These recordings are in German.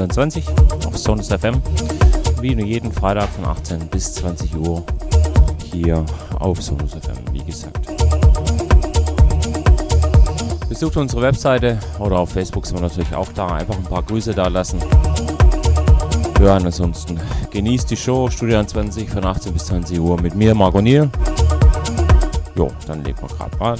29 auf Sonus FM. Wie nur jeden Freitag von 18 bis 20 Uhr hier auf Sonus FM, wie gesagt. Besucht unsere Webseite oder auf Facebook sind wir natürlich auch da. Einfach ein paar Grüße da lassen. Ja, ansonsten genießt die Show, Studio 20 von 18 bis 20 Uhr mit mir, Marco Niel. Jo, dann legt man gerade mal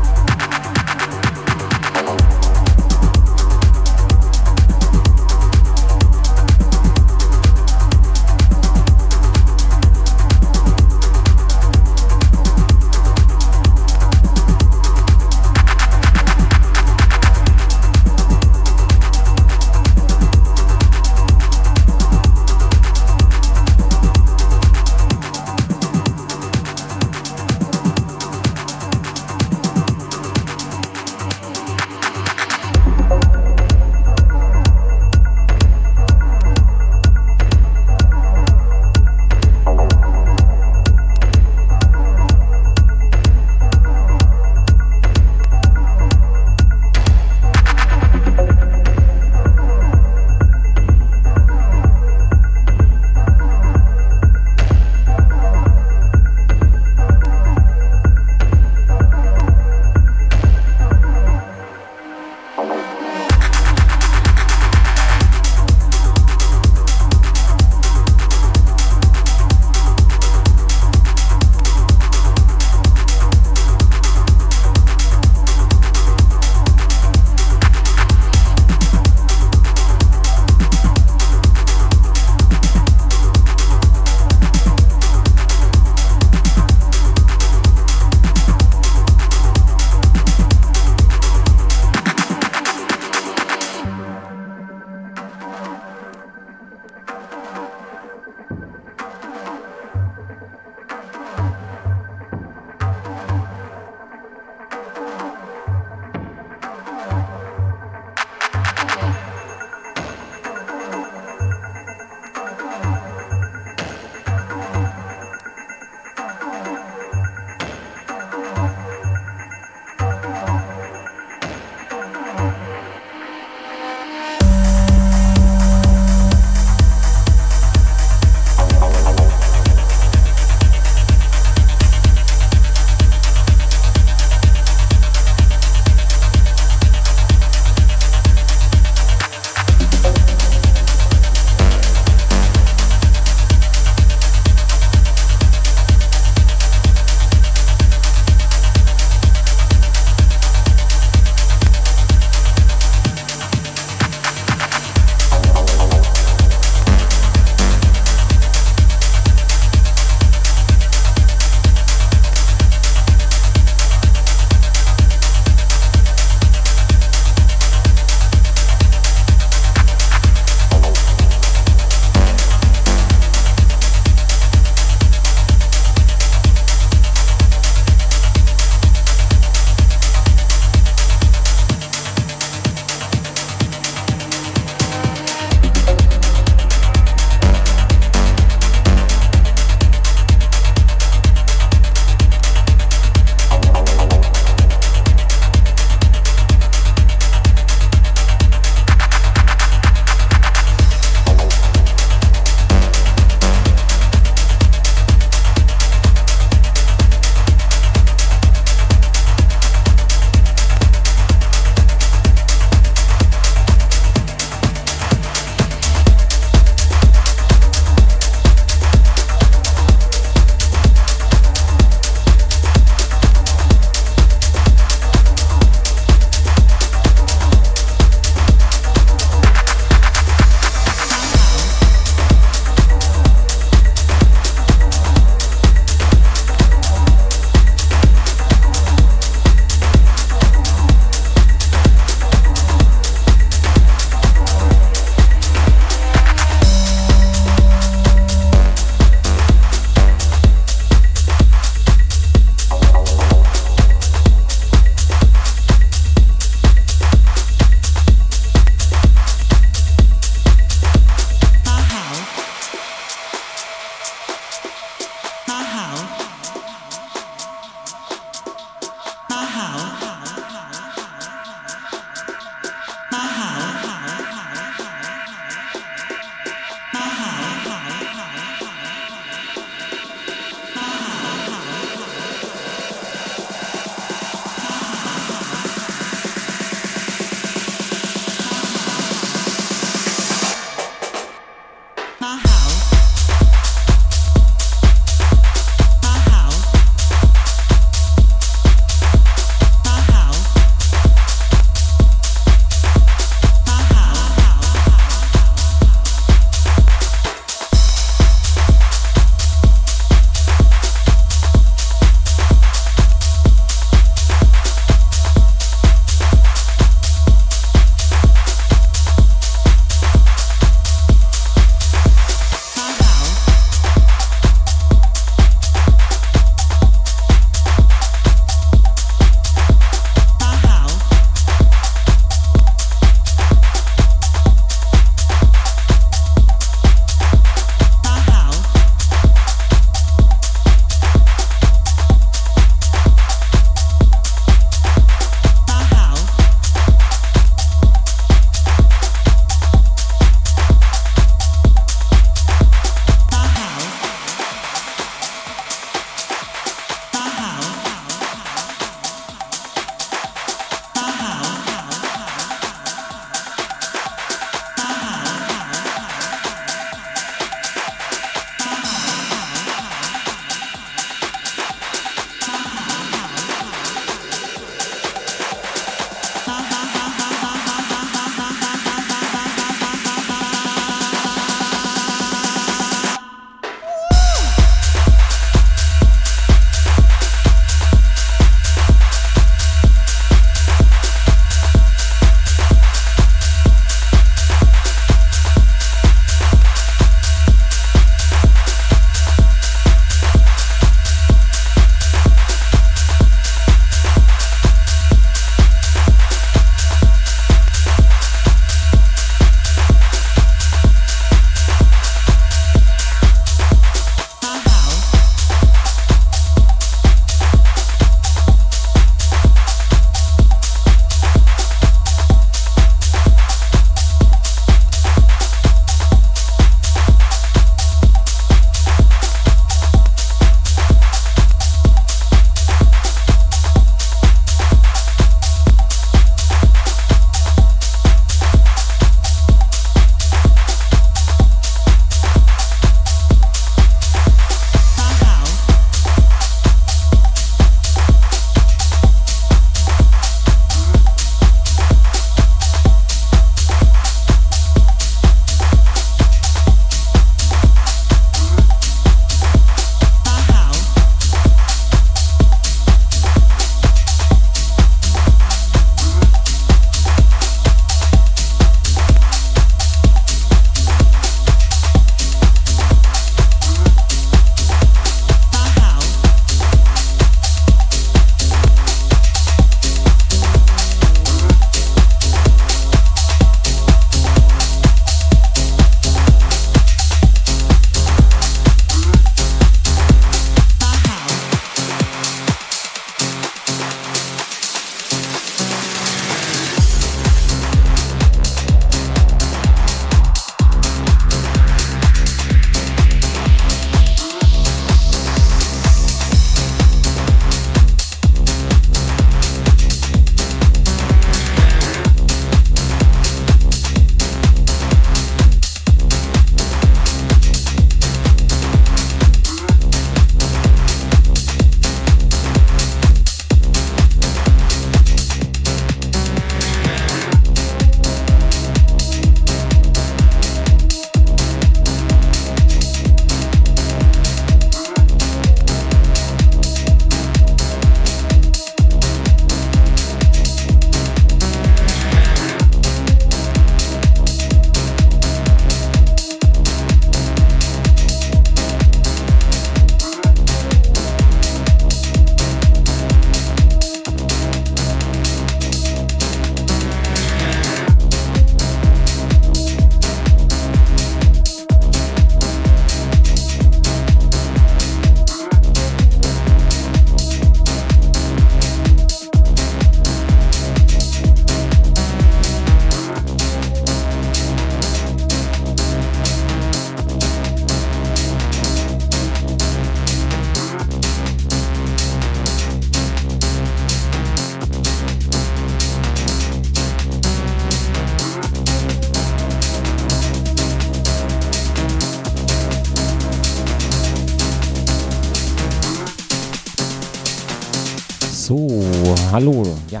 Hallo. Ja,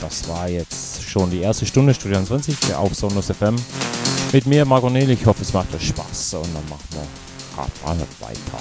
das war jetzt schon die erste Stunde Studio 20 auf Sonos FM. Mit mir, Marco Nehl. Ich hoffe, es macht euch Spaß und dann machen wir weiter.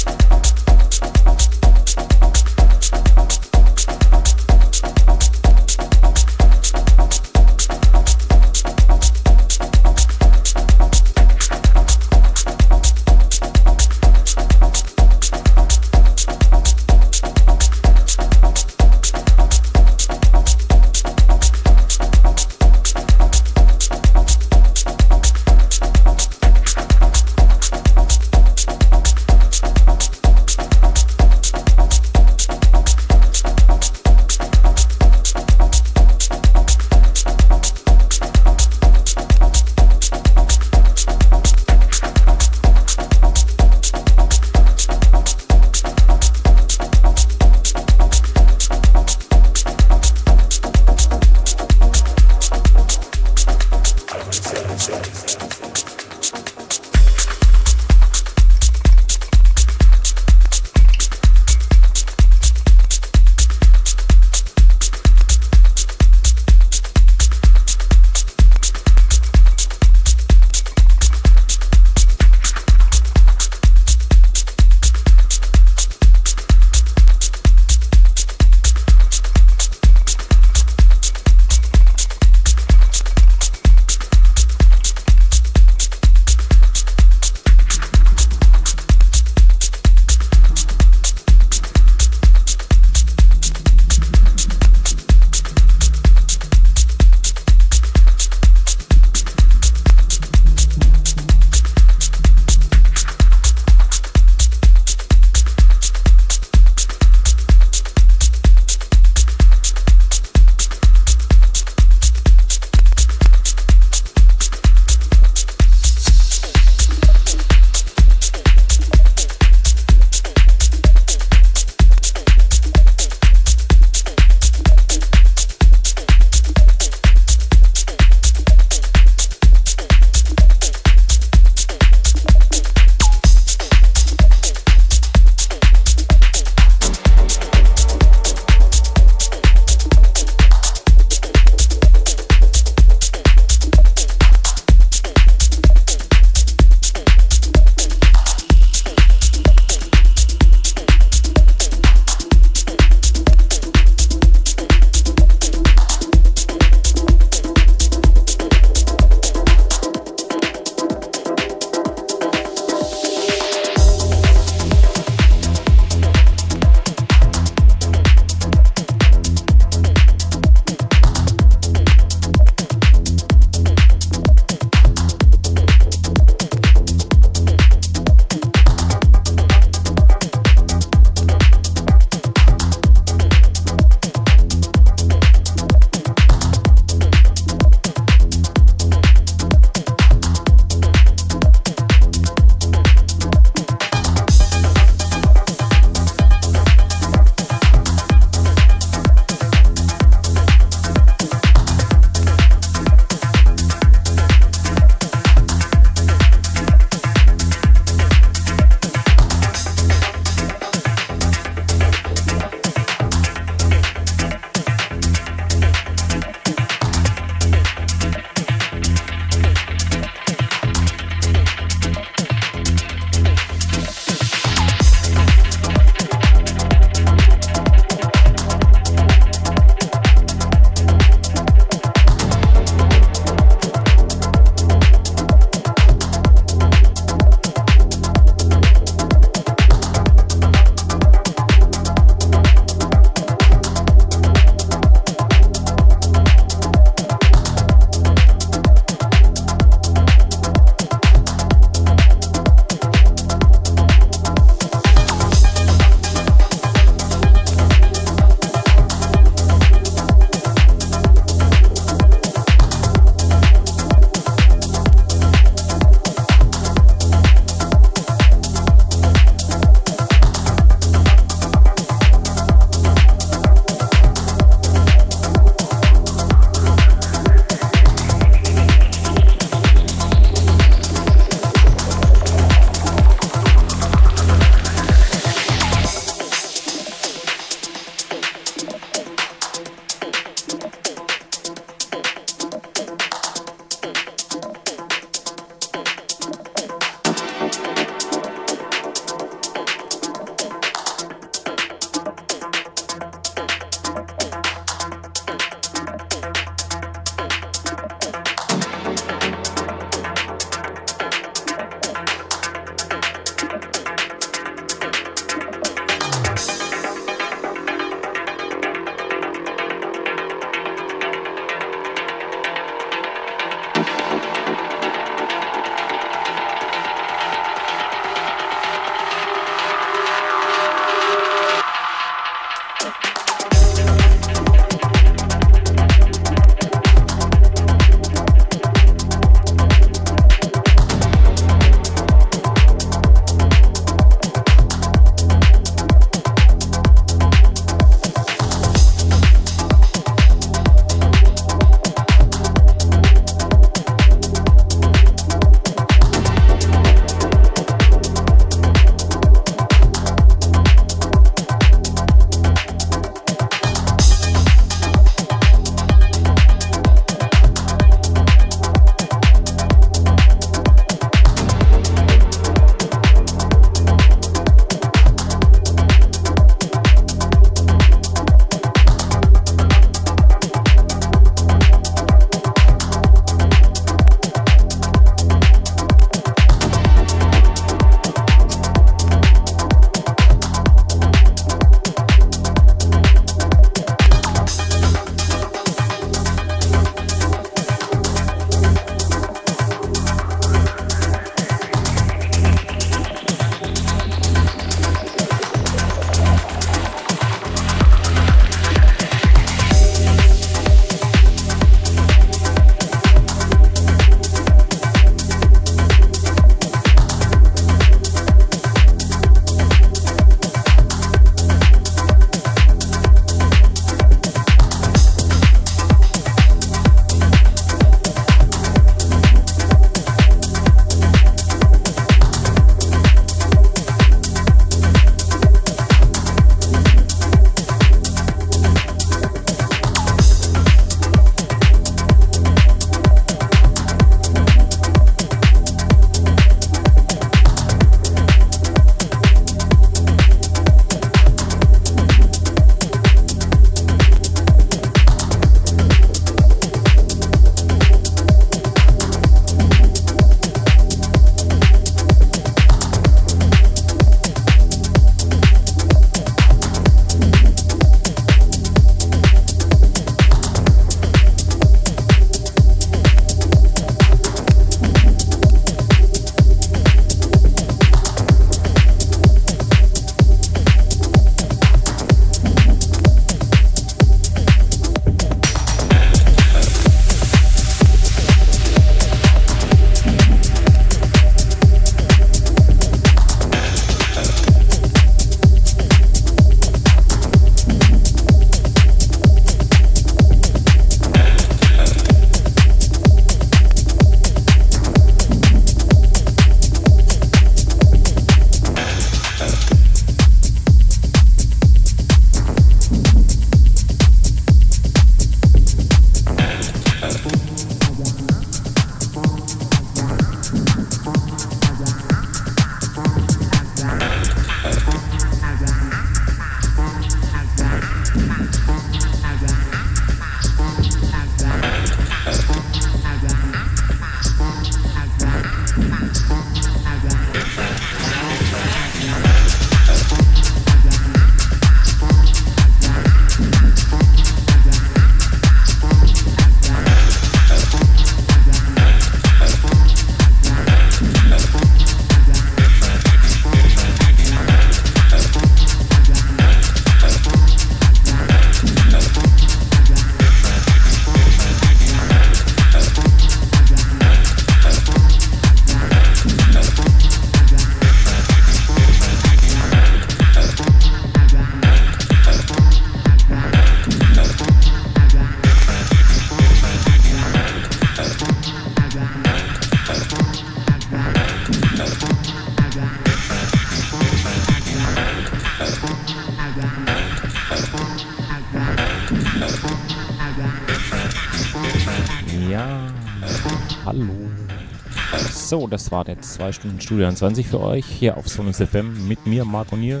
Das war jetzt 2 Stunden Studio 20 für euch hier auf Sonus FM mit mir, Marco Nier.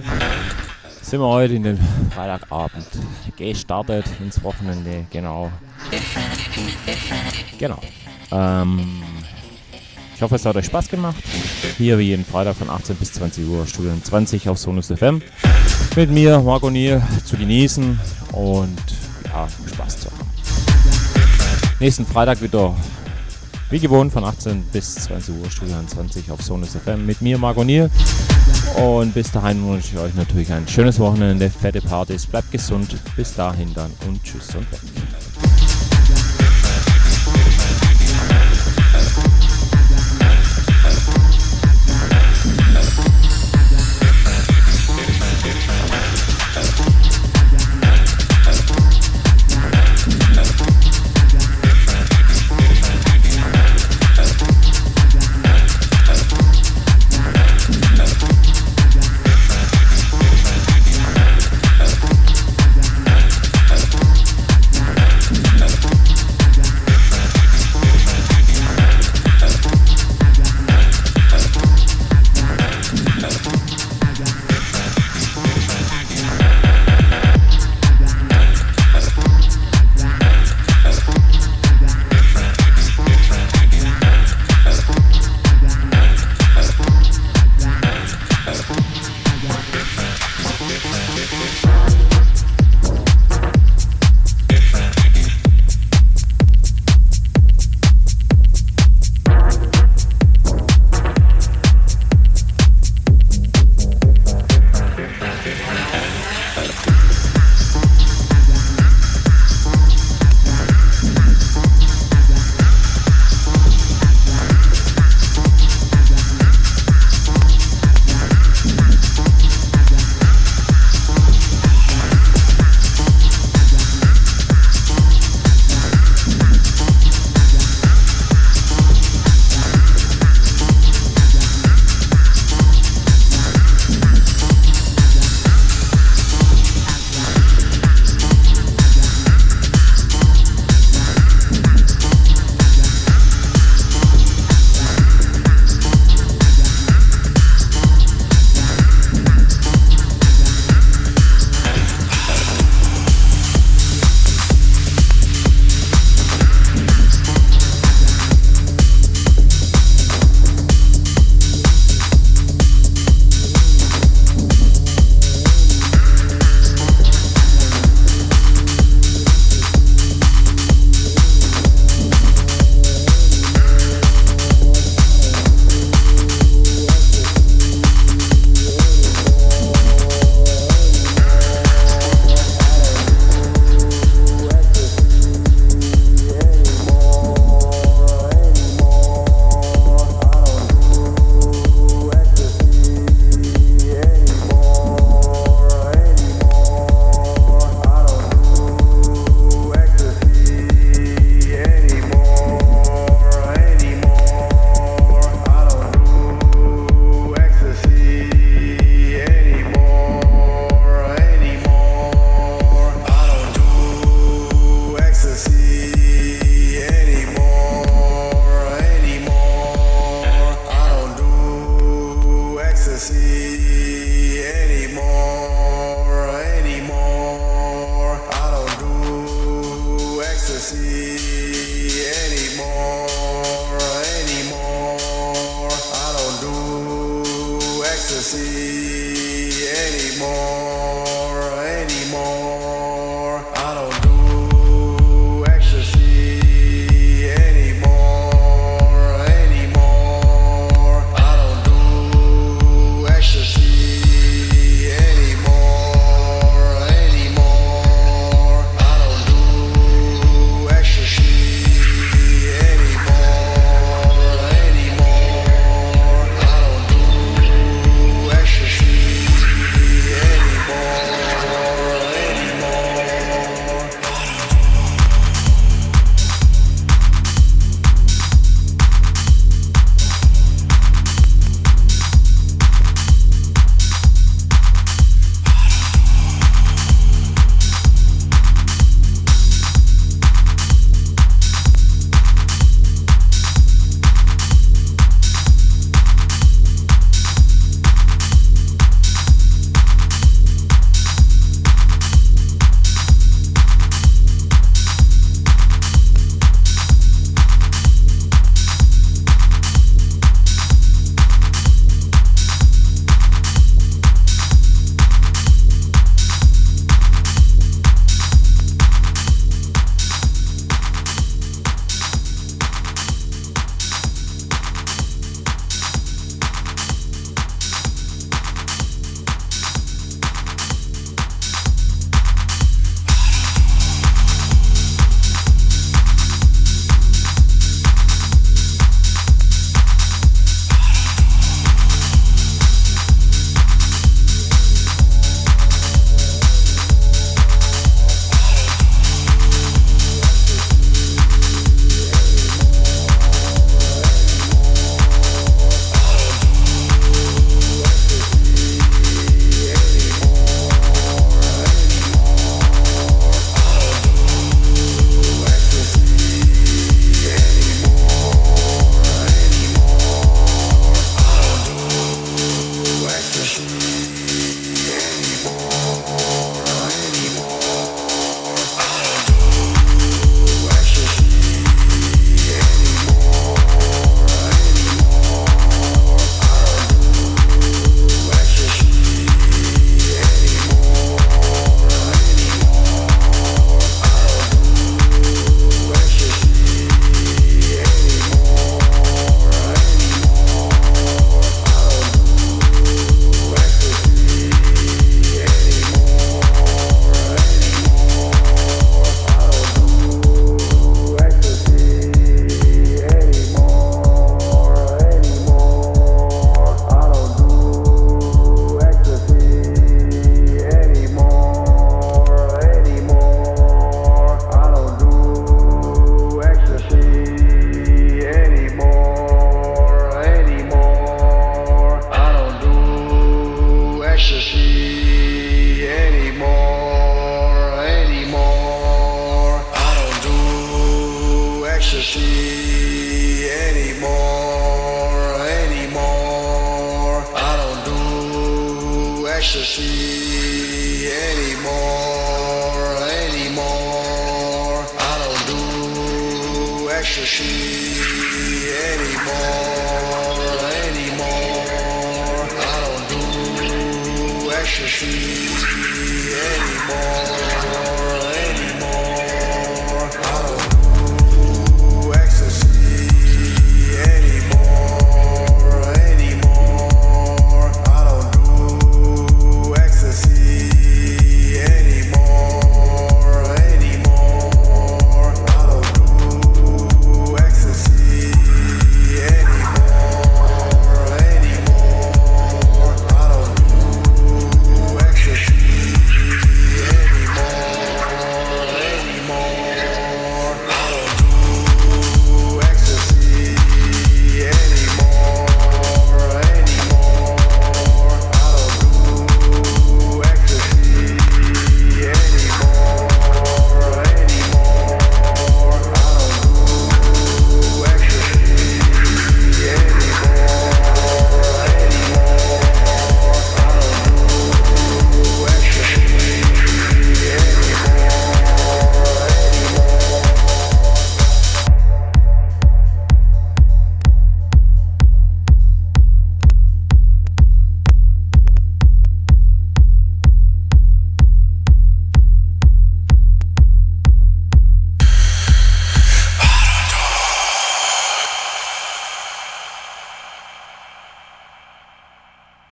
Sind wir heute in den Freitagabend gestartet ins Wochenende, genau. Genau. Ähm, ich hoffe, es hat euch Spaß gemacht. Hier wie jeden Freitag von 18 bis 20 Uhr, Studio 20 auf Sonus FM. Mit mir, Marco Nier, zu genießen und ja, Spaß zu haben. Nächsten Freitag wieder wie gewohnt von 18 bis 20 Uhr, Studio 20 auf Sonus FM mit mir, Marco Nier. Und bis dahin wünsche ich euch natürlich ein schönes Wochenende, fette Partys, bleibt gesund. Bis dahin dann und tschüss und weg.